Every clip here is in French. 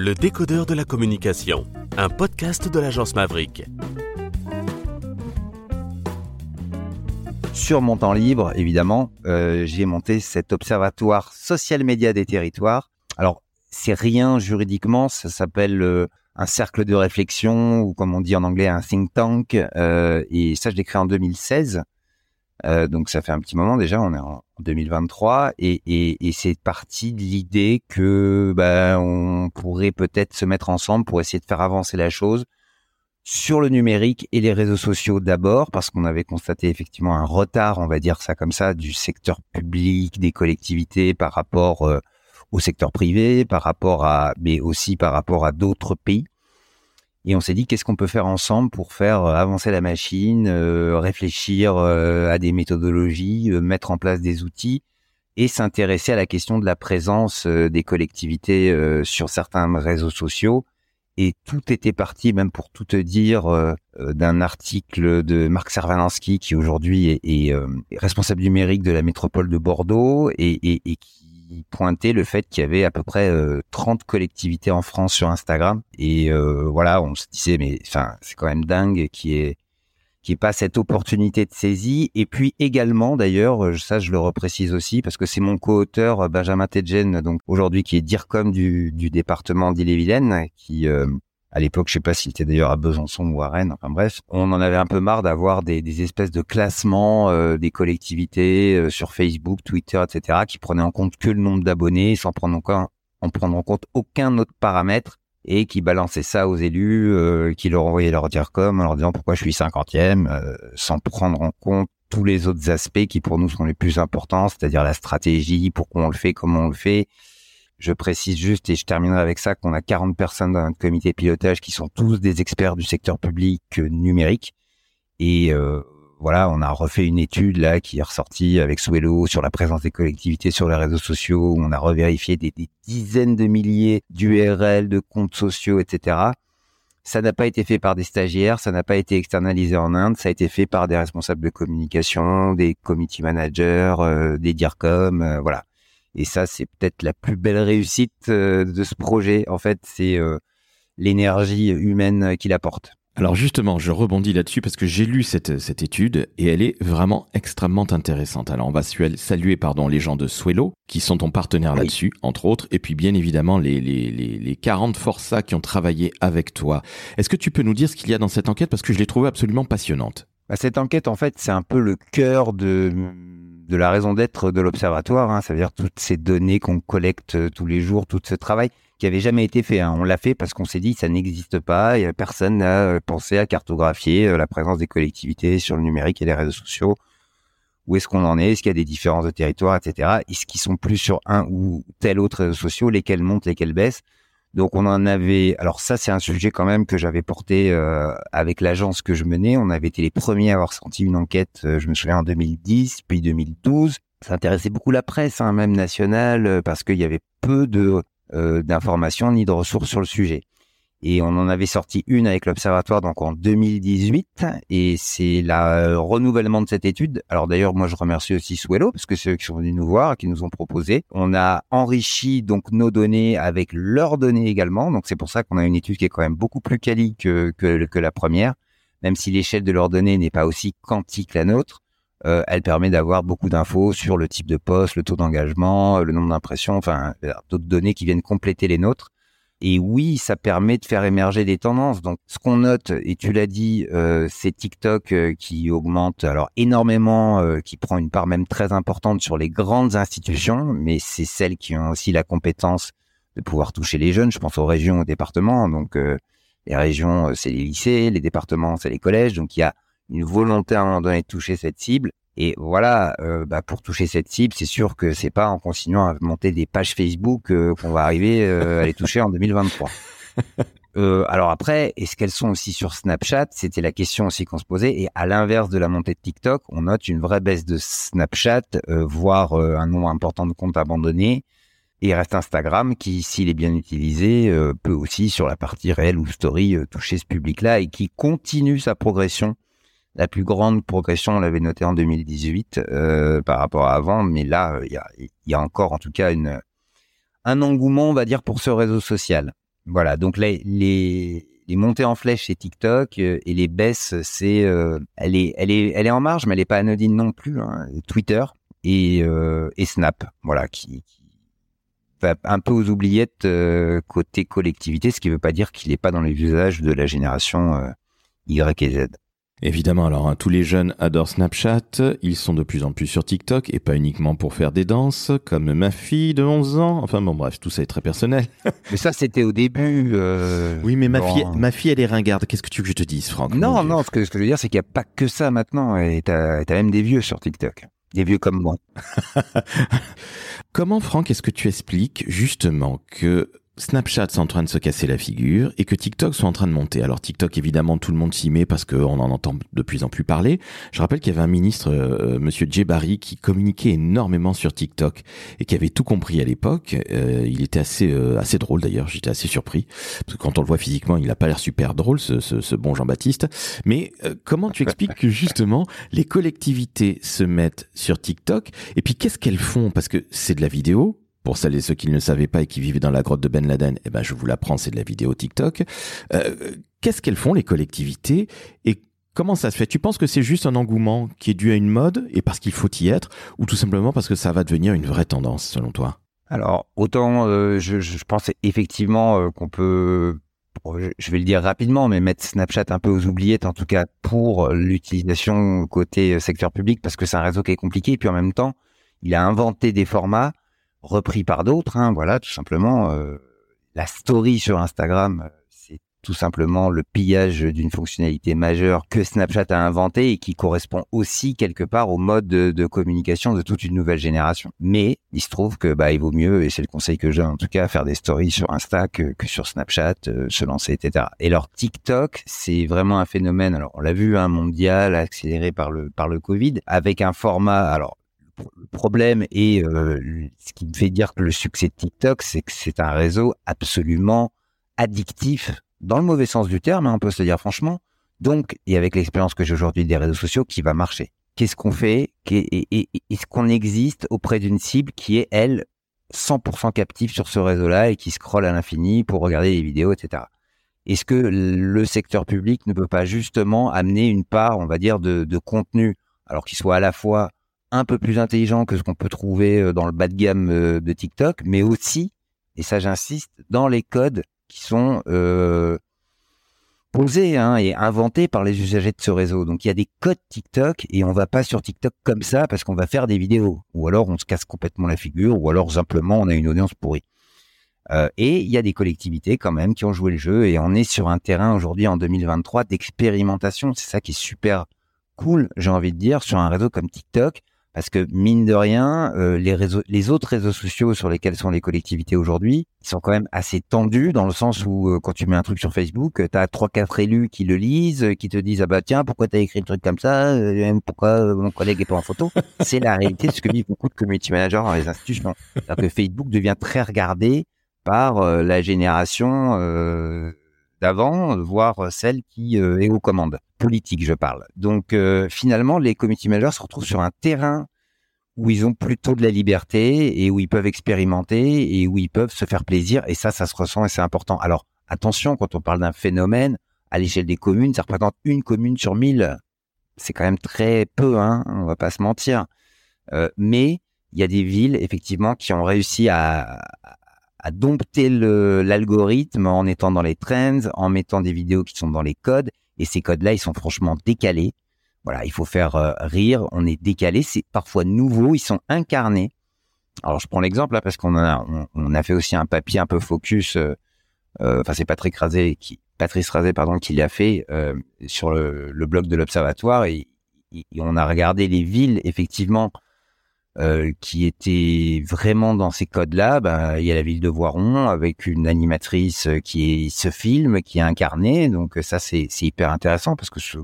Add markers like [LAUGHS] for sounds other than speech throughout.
Le décodeur de la communication, un podcast de l'agence Maverick. Sur mon temps libre, évidemment, euh, j'ai monté cet observatoire social média des territoires. Alors, c'est rien juridiquement, ça s'appelle euh, un cercle de réflexion ou comme on dit en anglais un think tank. Euh, et ça, je l'ai créé en 2016. Euh, donc ça fait un petit moment déjà, on est en 2023 et, et, et c'est parti de l'idée que bah, on pourrait peut-être se mettre ensemble pour essayer de faire avancer la chose sur le numérique et les réseaux sociaux d'abord parce qu'on avait constaté effectivement un retard, on va dire ça comme ça, du secteur public, des collectivités par rapport euh, au secteur privé, par rapport à, mais aussi par rapport à d'autres pays. Et on s'est dit qu'est-ce qu'on peut faire ensemble pour faire euh, avancer la machine, euh, réfléchir euh, à des méthodologies, mettre en place des outils et s'intéresser à la question de la présence des collectivités sur certains réseaux sociaux. Et tout était parti, même pour tout te dire, d'un article de Marc Servalansky qui aujourd'hui est, est, responsable numérique de la métropole de Bordeaux et, et, et qui pointait le fait qu'il y avait à peu près 30 euh, collectivités en France sur Instagram. Et euh, voilà, on se disait, mais enfin, c'est quand même dingue qui est qui pas cette opportunité de saisie. Et puis également, d'ailleurs, euh, ça je le reprécise aussi parce que c'est mon co-auteur Benjamin Tedjen, donc aujourd'hui qui est DIRCOM du, du département d'Ille-et-Vilaine, qui à l'époque, je sais pas s'il était d'ailleurs à Besançon ou à Rennes. Enfin bref, on en avait un peu marre d'avoir des, des, espèces de classements euh, des collectivités euh, sur Facebook, Twitter, etc., qui prenaient en compte que le nombre d'abonnés, sans prendre en, en prendre en compte aucun autre paramètre, et qui balançaient ça aux élus, euh, qui leur envoyaient leur dire comme en leur disant pourquoi je suis cinquantième, sans prendre en compte tous les autres aspects qui pour nous sont les plus importants, c'est-à-dire la stratégie, pourquoi on le fait, comment on le fait, je précise juste, et je terminerai avec ça, qu'on a 40 personnes dans notre comité pilotage qui sont tous des experts du secteur public euh, numérique. Et euh, voilà, on a refait une étude là qui est ressortie avec Swello sur la présence des collectivités sur les réseaux sociaux. On a revérifié des, des dizaines de milliers d'URL, de comptes sociaux, etc. Ça n'a pas été fait par des stagiaires, ça n'a pas été externalisé en Inde, ça a été fait par des responsables de communication, des committee managers, euh, des DIRCOM, voilà. Et ça, c'est peut-être la plus belle réussite euh, de ce projet. En fait, c'est euh, l'énergie humaine qu'il apporte. Alors justement, je rebondis là-dessus parce que j'ai lu cette, cette étude et elle est vraiment extrêmement intéressante. Alors on va saluer pardon, les gens de Swello qui sont ton partenaire là-dessus, entre autres, et puis bien évidemment les, les, les, les 40 Forçats qui ont travaillé avec toi. Est-ce que tu peux nous dire ce qu'il y a dans cette enquête? Parce que je l'ai trouvée absolument passionnante bah, Cette enquête, en fait, c'est un peu le cœur de de la raison d'être de l'observatoire. Hein, ça veut dire toutes ces données qu'on collecte euh, tous les jours, tout ce travail qui avait jamais été fait. Hein. On l'a fait parce qu'on s'est dit ça n'existe pas et personne n'a euh, pensé à cartographier euh, la présence des collectivités sur le numérique et les réseaux sociaux. Où est-ce qu'on en est? Est-ce qu'il y a des différences de territoire, etc. Est-ce qu'ils sont plus sur un ou tel autre réseau social? Lesquels montent, lesquels baissent? Donc on en avait. Alors ça c'est un sujet quand même que j'avais porté euh, avec l'agence que je menais. On avait été les premiers à avoir sorti une enquête. Euh, je me souviens en 2010 puis 2012. Ça intéressait beaucoup la presse, hein, même nationale, euh, parce qu'il y avait peu de d'informations ni de ressources sur le sujet. Et on en avait sorti une avec l'Observatoire donc en 2018 et c'est le renouvellement de cette étude. Alors d'ailleurs moi je remercie aussi Swello parce que c'est eux qui sont venus nous voir, qui nous ont proposé. On a enrichi donc nos données avec leurs données également. Donc c'est pour ça qu'on a une étude qui est quand même beaucoup plus quali que, que, que la première, même si l'échelle de leurs données n'est pas aussi quantique que la nôtre. Euh, elle permet d'avoir beaucoup d'infos sur le type de poste, le taux d'engagement, le nombre d'impressions, enfin d'autres données qui viennent compléter les nôtres. Et oui, ça permet de faire émerger des tendances. Donc, ce qu'on note, et tu l'as dit, euh, c'est TikTok euh, qui augmente alors énormément, euh, qui prend une part même très importante sur les grandes institutions, mais c'est celles qui ont aussi la compétence de pouvoir toucher les jeunes. Je pense aux régions, aux départements. Donc, les régions, c'est les lycées, les départements, c'est les collèges. Donc, il y a une volonté à un moment donné de toucher cette cible. Et voilà, euh, bah pour toucher cette cible, c'est sûr que c'est pas en continuant à monter des pages Facebook euh, qu'on va arriver euh, à les toucher en 2023. [LAUGHS] alors après, est-ce qu'elles sont aussi sur Snapchat? C'était la question aussi qu'on se posait. Et à l'inverse de la montée de TikTok, on note une vraie baisse de Snapchat, voire un nombre important de comptes abandonnés. Et il reste Instagram qui, s'il est bien utilisé, peut aussi sur la partie réelle ou story toucher ce public-là et qui continue sa progression la plus grande progression, on l'avait noté en 2018 euh, par rapport à avant, mais là, il y a, encore en tout cas un engouement, on va dire, pour ce réseau social. Voilà, donc les, montées en flèche c'est TikTok euh, et les baisses c'est euh, elle est elle est en marge mais elle est pas anodine non plus. Hein. Twitter et euh, Snap, voilà qui, va un peu aux oubliettes côté collectivité, ce qui veut pas dire qu'il n'est pas dans les usages de la génération Y et Z. Évidemment, alors hein, tous les jeunes adorent Snapchat, ils sont de plus en plus sur TikTok et pas uniquement pour faire des danses, comme ma fille de 11 ans. Enfin bon, bref, tout ça est très personnel. [LAUGHS] mais ça, c'était au début. Euh, oui, mais ma fille, ma fille, elle est ringarde. Qu'est-ce que tu veux que je te dise, Franck? Non, non, ce que, ce que je veux dire, c'est qu'il n'y a pas que ça maintenant. Et t'as as même des vieux sur TikTok, des vieux comme moi. [LAUGHS] Comment, Franck, est-ce que tu expliques justement que Snapchat est en train de se casser la figure et que TikTok sont en train de monter. Alors TikTok, évidemment, tout le monde s'y met parce qu'on en entend de plus en plus parler. Je rappelle qu'il y avait un ministre, euh, Monsieur Djebari, qui communiquait énormément sur TikTok et qui avait tout compris à l'époque. Euh, il était assez euh, assez drôle d'ailleurs. J'étais assez surpris parce que quand on le voit physiquement, il a pas l'air super drôle, ce, ce, ce bon Jean-Baptiste. Mais comment tu expliques que justement [LAUGHS] les collectivités se mettent sur TikTok et puis qu'est-ce qu'elles font? Parce que c'est de la vidéo, pour celles et ceux qui ne savaient pas et qui vivaient dans la grotte de Ben Laden, eh ben je vous l'apprends, c'est de la vidéo TikTok. Euh, qu'est-ce qu'elles font les collectivités et comment ça se fait? Tu penses que c'est juste un engouement qui est dû à une mode et parce qu'il faut y être, ou tout simplement parce que ça va devenir une vraie tendance selon toi? Alors autant euh, je, je, pense effectivement euh, qu'on peut je vais le dire rapidement, mais mettre Snapchat un peu aux oubliettes, en tout cas pour l'utilisation côté secteur public, parce que c'est un réseau qui est compliqué. Et puis en même temps, il a inventé des formats repris par d'autres. Hein, voilà, tout simplement, euh, la story sur Instagram, euh, c'est tout simplement le pillage d'une fonctionnalité majeure que Snapchat a inventé et qui correspond aussi quelque part au mode de, communication de toute une nouvelle génération. Mais il se trouve que bah il vaut mieux, et c'est le conseil que j'ai en tout cas, faire des stories sur Insta que, que sur Snapchat, euh, se lancer, etc. Et alors TikTok, c'est vraiment un phénomène. Alors on l'a vu, un hein, mondial accéléré par le par le Covid, avec un format. Alors le problème et euh, ce qui me fait dire que le succès de TikTok, c'est que c'est un réseau absolument addictif dans le mauvais sens du terme, hein, on peut se le dire franchement. Donc, et avec l'expérience que j'ai aujourd'hui des réseaux sociaux, qui va marcher. Qu'est-ce qu'on fait? Est-ce qu'on existe auprès d'une cible qui est, elle, 100% captive sur ce réseau-là et qui scrolle à l'infini pour regarder les vidéos, etc. Est-ce que le secteur public ne peut pas justement amener une part, on va dire, de, de contenu, alors qu'il soit à la fois un peu plus intelligent que ce qu'on peut trouver euh, dans le bas de gamme euh, de TikTok, mais aussi, et ça j'insiste, dans les codes qui sont euh, posés hein, et inventés par les usagers de ce réseau. Donc il y a des codes TikTok et on va pas sur TikTok comme ça parce qu'on va faire des vidéos, ou alors on se casse complètement la figure, ou alors simplement on a une audience pourrie. Et il y a des collectivités quand même qui ont joué le jeu et on est sur un terrain aujourd'hui en 2023 d'expérimentation. C'est ça qui est super cool, j'ai envie de dire, sur un réseau comme TikTok parce que mine de rien, euh, les réseaux, les autres réseaux sociaux sur lesquels sont les collectivités aujourd'hui, ils sont quand même assez tendus dans le sens où euh, quand tu mets un truc sur Facebook, tu as trois quatre élus qui le lisent, euh, qui te disent ah bah tiens pourquoi t'as écrit le truc comme ça, pourquoi mon collègue est pas en photo? C'est la réalité de ce que vivent beaucoup de community managers dans les institutions. cest que Facebook devient très regardé par la génération d'avant, voire celle qui est aux commandes politique, je parle. Donc euh, finalement, les community managers se retrouvent sur un terrain où ils ont plutôt de la liberté et où ils peuvent expérimenter et où ils peuvent se faire plaisir. Et ça, ça se ressent et c'est important. Alors attention, quand on parle d'un phénomène à l'échelle des communes, ça représente une commune sur mille. C'est quand même très peu, hein, on va pas se mentir. Euh, mais il y a des villes effectivement qui ont réussi à, à dompter l'algorithme en étant dans les trends, en mettant des vidéos qui sont dans les codes et ces codes-là, ils sont franchement décalés. Voilà, il faut faire euh, rire. On est décalé. C'est parfois nouveau. Ils sont incarnés. Alors, je prends l'exemple là parce qu'on a, on, a fait aussi un papier un peu focus. Euh, euh, enfin, c'est Patrick Razé qui, Patrice Razé, pardon, qui l'a fait sur le, blog de l'Observatoire et, on a regardé les villes effectivement euh, qui était vraiment dans ces codes-là, bah, il y a la ville de Voiron avec une animatrice euh, qui est ce film, qui est incarné. Donc euh, ça, c'est hyper intéressant parce que je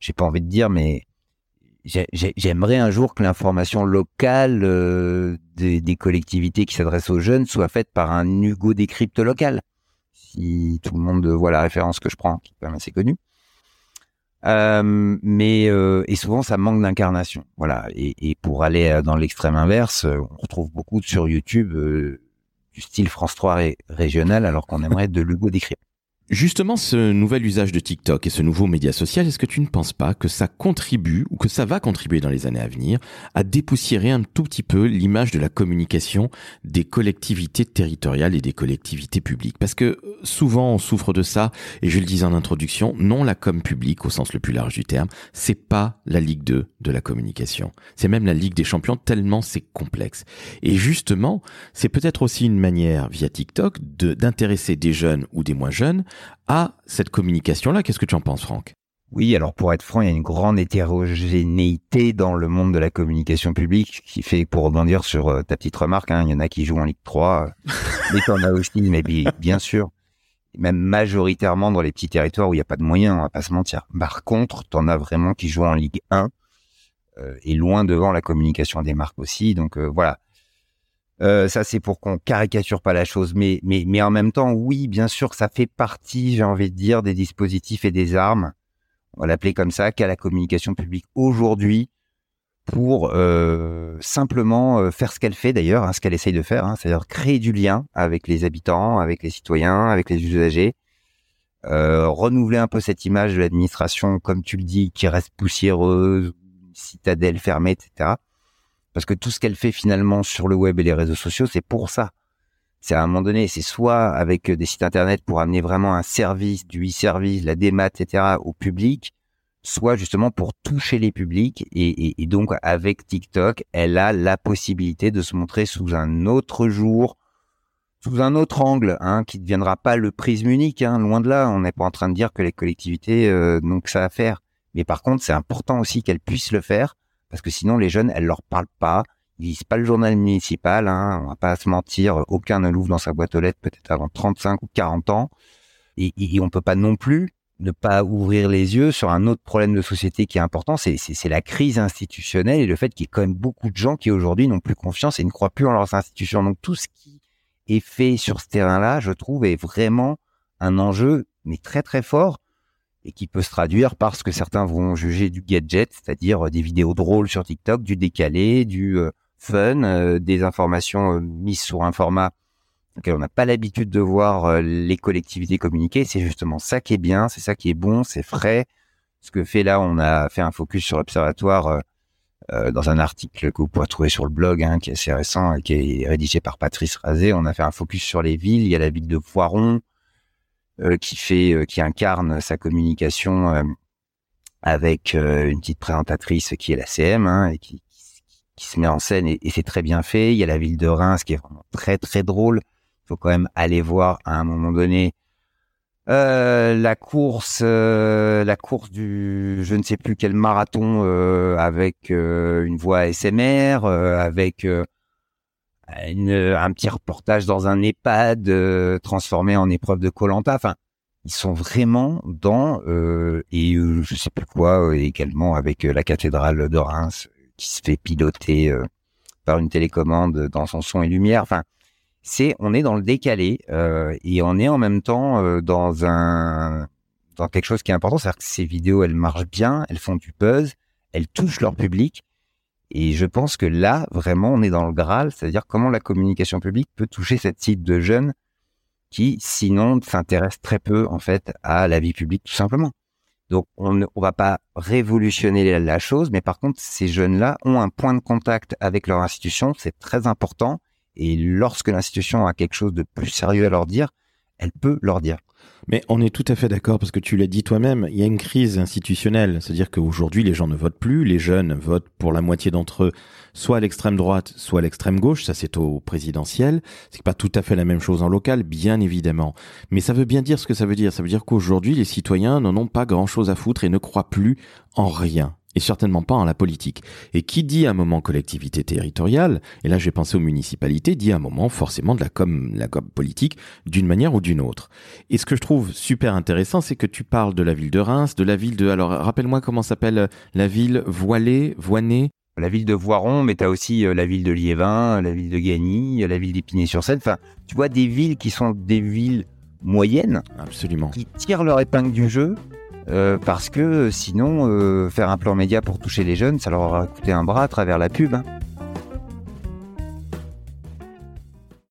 j'ai pas envie de dire, mais j'aimerais un jour que l'information locale des, des, collectivités qui s'adressent aux jeunes soit faite par un Hugo Décrypte local. Si tout le monde voit la référence que je prends, qui est quand même assez connue. Euh, mais euh, et souvent ça manque d'incarnation. Voilà. Et, pour aller euh, dans l'extrême inverse, on retrouve beaucoup sur YouTube du style France 3 régional, alors qu'on aimerait de Lugo décrire. Justement, ce nouvel usage de TikTok et ce nouveau média social, est-ce que tu ne penses pas que ça contribue ou que ça va contribuer dans les années à venir à dépoussiérer un tout petit peu l'image de la communication des collectivités territoriales et des collectivités publiques? Parce que euh, souvent on souffre de ça, et je le disais en introduction, non la com publique au sens le plus large du terme, c'est pas la Ligue 2 de la communication. C'est même la Ligue des champions tellement c'est complexe. Et justement, c'est peut-être aussi une manière via TikTok d'intéresser des jeunes ou des moins jeunes à cette communication-là. Qu'est-ce que tu en penses, Franck? Oui, alors pour être franc, il y a une grande hétérogénéité dans le monde de la communication publique qui fait, pour rebondir sur euh, ta petite remarque, hein, il y en a qui jouent en Ligue 3, euh, mais t'en as aussi, mais bien sûr, même majoritairement dans les petits territoires où il n'y a pas de moyens, on va pas se mentir. Par contre, t'en as vraiment qui jouent en Ligue 1 euh, et loin devant la communication des marques aussi. Donc voilà, euh, ça, c'est pour qu'on caricature pas la chose, mais, mais, mais en même temps, oui, bien sûr, ça fait partie, j'ai envie de dire, des dispositifs et des armes, on va l'appeler comme ça, qu'a la communication publique aujourd'hui pour euh, simplement euh, faire ce qu'elle fait d'ailleurs, hein, ce qu'elle essaye de faire, hein, c'est-à-dire créer du lien avec les habitants, avec les citoyens, avec les usagers, renouveler un peu cette image de l'administration, comme tu le dis, qui reste poussiéreuse, citadelle fermée, etc parce que tout ce qu'elle fait finalement sur le web et les réseaux sociaux, c'est pour ça. C'est à un moment donné, c'est soit avec des sites internet pour amener vraiment un service, du e-service, la démat, etc. au public, soit justement pour toucher les publics. Et, donc avec TikTok, elle a la possibilité de se montrer sous un autre jour, sous un autre angle, hein, qui ne deviendra pas le prisme unique. Hein, loin de là, on n'est pas en train de dire que les collectivités euh, n'ont que ça à faire. Mais par contre, c'est important aussi qu'elles puissent le faire parce que sinon les jeunes, elles leur parlent pas, ils lisent pas le journal municipal, hein, on va pas se mentir, aucun ne l'ouvre dans sa boîte aux lettres peut-être avant 35 ou 40 ans, et, et, on peut pas non plus ne pas ouvrir les yeux sur un autre problème de société qui est important, c'est la crise institutionnelle et le fait qu'il y ait quand même beaucoup de gens qui aujourd'hui n'ont plus confiance et ne croient plus en leurs institutions. Donc tout ce qui est fait sur ce terrain-là, je trouve, est vraiment un enjeu, mais très très fort, et qui peut se traduire par ce que certains vont juger du gadget, c'est-à-dire euh, des vidéos drôles sur TikTok, du décalé, du euh, fun, euh, des informations mises sur un format auquel on n'a pas l'habitude de voir les collectivités communiquer. C'est justement ça qui est bien, c'est ça qui est bon, c'est frais. Ce que fait là, on a fait un focus sur l'observatoire dans un article que vous pourrez trouver sur le blog, hein, qui est assez récent et qui est rédigé par Patrice Razé. On a fait un focus sur les villes. Il y a la ville de Voiron, euh, qui fait, euh, qui incarne sa communication euh, avec une petite présentatrice qui est la CM hein, et qui, qui, se met en scène et, c'est très bien fait. Il y a la ville de Reims qui est vraiment très très drôle. Il faut quand même aller voir à un moment donné euh, la course, la course du, je ne sais plus quel marathon avec une voix ASMR, avec un petit reportage dans un EHPAD euh, transformé en épreuve de Colanta. Enfin, ils sont vraiment dans euh, et euh, je sais plus quoi également avec la cathédrale de Reims qui se fait piloter par une télécommande dans son son et lumière. Enfin, c'est on est dans le décalé et on est en même temps dans un dans quelque chose qui est important, c'est-à-dire que ces vidéos elles marchent bien, elles font du buzz, elles touchent leur public et je pense que là, vraiment, on est dans le Graal, c'est-à-dire comment la communication publique peut toucher cette cible de jeunes qui, sinon, s'intéressent très peu, en fait, à la vie publique, tout simplement. Donc, on ne va pas révolutionner la chose, mais par contre, ces jeunes-là ont un point de contact avec leur institution, c'est très important. Et lorsque l'institution a quelque chose de plus sérieux à leur dire, elle peut leur dire. Mais on est tout à fait d'accord parce que tu l'as dit toi-même, il y a une crise institutionnelle, c'est-à-dire qu'aujourd'hui les gens ne votent plus, les jeunes votent pour la moitié d'entre eux, soit à l'extrême droite, soit à l'extrême gauche, ça c'est au présidentiel, c'est pas tout à fait la même chose en local, bien évidemment. Mais ça veut bien dire ce que ça veut dire, ça veut dire qu'aujourd'hui les citoyens n'en ont pas grand-chose à foutre et ne croient plus en rien et certainement pas en la politique. Et qui dit un moment collectivité territoriale, et là j'ai pensé aux municipalités, dit un moment forcément de la com, la com politique d'une manière ou d'une autre. Et ce que je trouve super intéressant, c'est que tu parles de la ville de Reims, de la ville de, alors rappelle-moi comment s'appelle la ville voilée, voinée. La ville de Voiron, mais tu as aussi euh, la ville de Liévin, la ville de Gagny, la ville d'Épinay-sur-Seine. Enfin, tu vois des villes qui sont des villes moyennes. Absolument. Qui tirent leur épingle du jeu euh, parce que sinon, euh, faire un plan média pour toucher les jeunes, ça leur aura coûté un bras à travers la pub. Hein.